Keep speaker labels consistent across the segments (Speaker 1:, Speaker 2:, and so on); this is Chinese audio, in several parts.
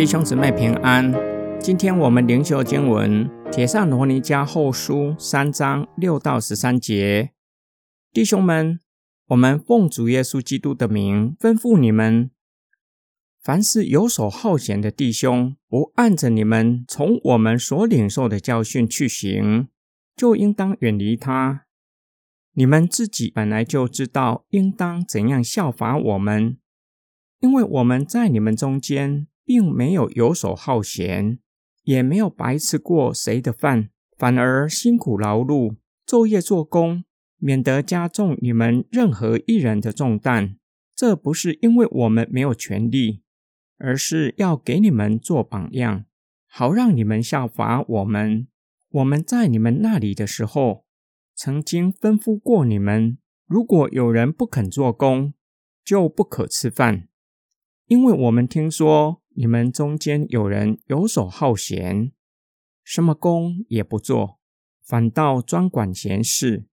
Speaker 1: 弟兄姊妹平安。今天我们灵修经文《铁扇罗尼迦后书》三章六到十三节。弟兄们，我们奉主耶稣基督的名吩咐你们：凡是游手好闲的弟兄，不按着你们从我们所领受的教训去行，就应当远离他。你们自己本来就知道应当怎样效法我们。因为我们在你们中间，并没有游手好闲，也没有白吃过谁的饭，反而辛苦劳碌，昼夜做工，免得加重你们任何一人的重担。这不是因为我们没有权利，而是要给你们做榜样，好让你们效法我们。我们在你们那里的时候，曾经吩咐过你们：如果有人不肯做工，就不可吃饭。因为我们听说你们中间有人游手好闲，什么工也不做，反倒专管闲事。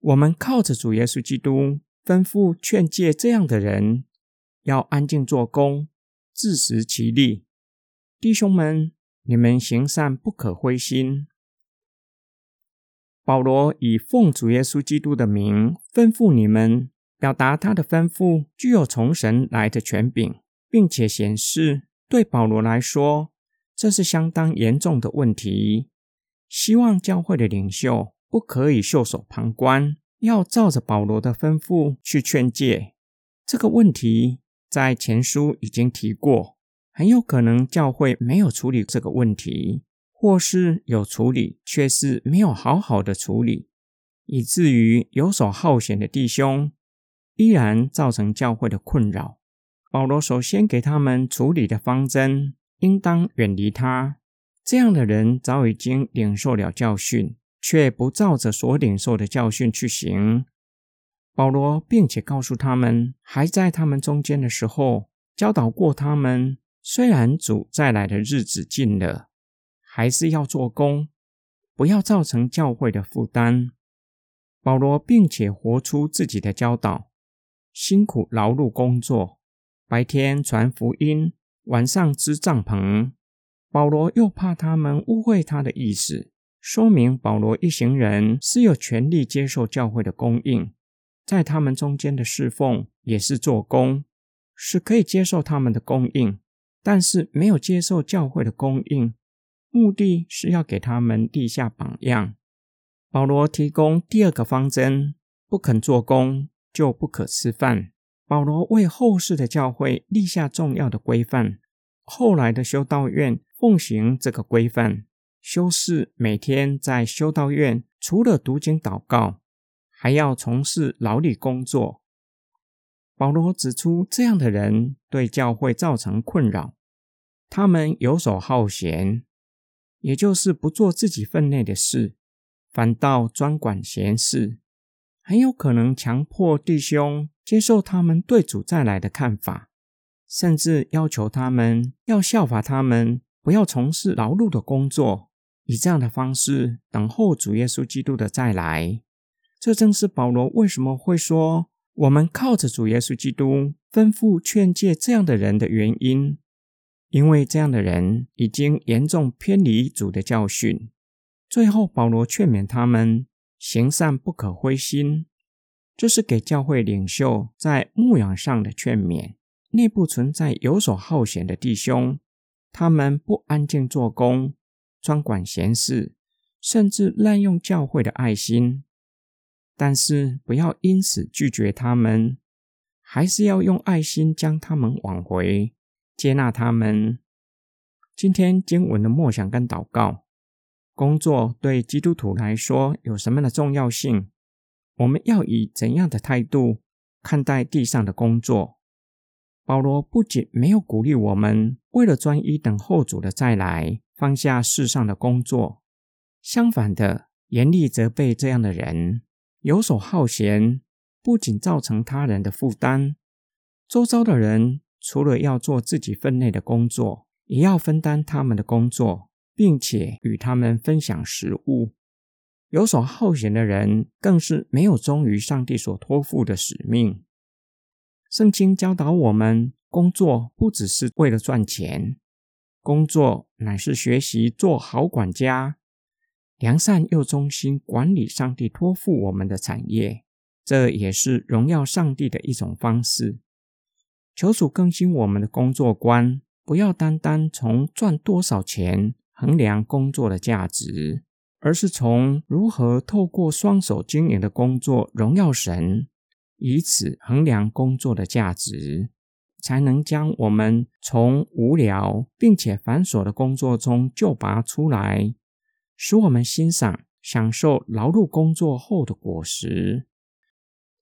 Speaker 1: 我们靠着主耶稣基督吩咐劝诫这样的人，要安静做工，自食其力。弟兄们，你们行善不可灰心。保罗以奉主耶稣基督的名吩咐你们。表达他的吩咐具有从神来的权柄，并且显示对保罗来说，这是相当严重的问题。希望教会的领袖不可以袖手旁观，要照着保罗的吩咐去劝诫。这个问题在前书已经提过，很有可能教会没有处理这个问题，或是有处理，却是没有好好的处理，以至于游手好闲的弟兄。依然造成教会的困扰。保罗首先给他们处理的方针，应当远离他。这样的人早已经领受了教训，却不照着所领受的教训去行。保罗并且告诉他们，还在他们中间的时候，教导过他们：虽然主再来的日子近了，还是要做工，不要造成教会的负担。保罗并且活出自己的教导。辛苦劳碌工作，白天传福音，晚上支帐篷。保罗又怕他们误会他的意思，说明保罗一行人是有权利接受教会的供应，在他们中间的侍奉也是做工，是可以接受他们的供应，但是没有接受教会的供应，目的是要给他们立下榜样。保罗提供第二个方针：不肯做工。就不可吃饭。保罗为后世的教会立下重要的规范，后来的修道院奉行这个规范。修士每天在修道院，除了读经祷告，还要从事劳力工作。保罗指出，这样的人对教会造成困扰，他们游手好闲，也就是不做自己分内的事，反倒专管闲事。很有可能强迫弟兄接受他们对主再来的看法，甚至要求他们要效法他们，不要从事劳碌的工作，以这样的方式等候主耶稣基督的再来。这正是保罗为什么会说我们靠着主耶稣基督吩咐劝诫这样的人的原因，因为这样的人已经严重偏离主的教训。最后，保罗劝勉他们。行善不可灰心，这是给教会领袖在牧养上的劝勉。内部存在游手好闲的弟兄，他们不安静做工，专管闲事，甚至滥用教会的爱心。但是不要因此拒绝他们，还是要用爱心将他们挽回，接纳他们。今天经文的默想跟祷告。工作对基督徒来说有什么样的重要性？我们要以怎样的态度看待地上的工作？保罗不仅没有鼓励我们为了专一等候主的再来放下世上的工作，相反的，严厉责备这样的人游手好闲，不仅造成他人的负担，周遭的人除了要做自己分内的工作，也要分担他们的工作。并且与他们分享食物。游手好闲的人更是没有忠于上帝所托付的使命。圣经教导我们，工作不只是为了赚钱，工作乃是学习做好管家，良善又忠心管理上帝托付我们的产业，这也是荣耀上帝的一种方式。求主更新我们的工作观，不要单单从赚多少钱衡量工作的价值，而是从如何透过双手经营的工作荣耀神，以此衡量工作的价值，才能将我们从无聊并且繁琐的工作中救拔出来，使我们欣赏、享受劳碌工作后的果实。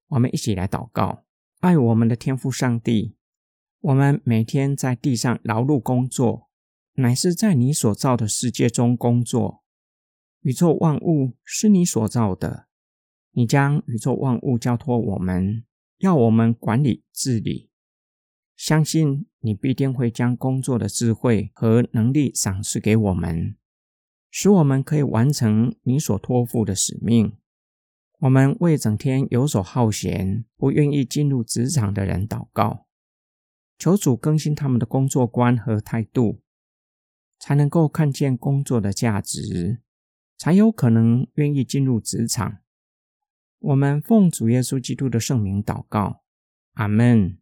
Speaker 1: 我们一起来祷告，爱我们的天父上帝。我们每天在地上劳碌工作，乃是在你所造的世界中工作。宇宙万物是你所造的，你将宇宙万物交托我们，要我们管理治理。相信你必定会将工作的智慧和能力赏赐给我们，使我们可以完成你所托付的使命。我们为整天游手好闲、不愿意进入职场的人祷告。求主更新他们的工作观和态度，才能够看见工作的价值，才有可能愿意进入职场。我们奉主耶稣基督的圣名祷告，阿门。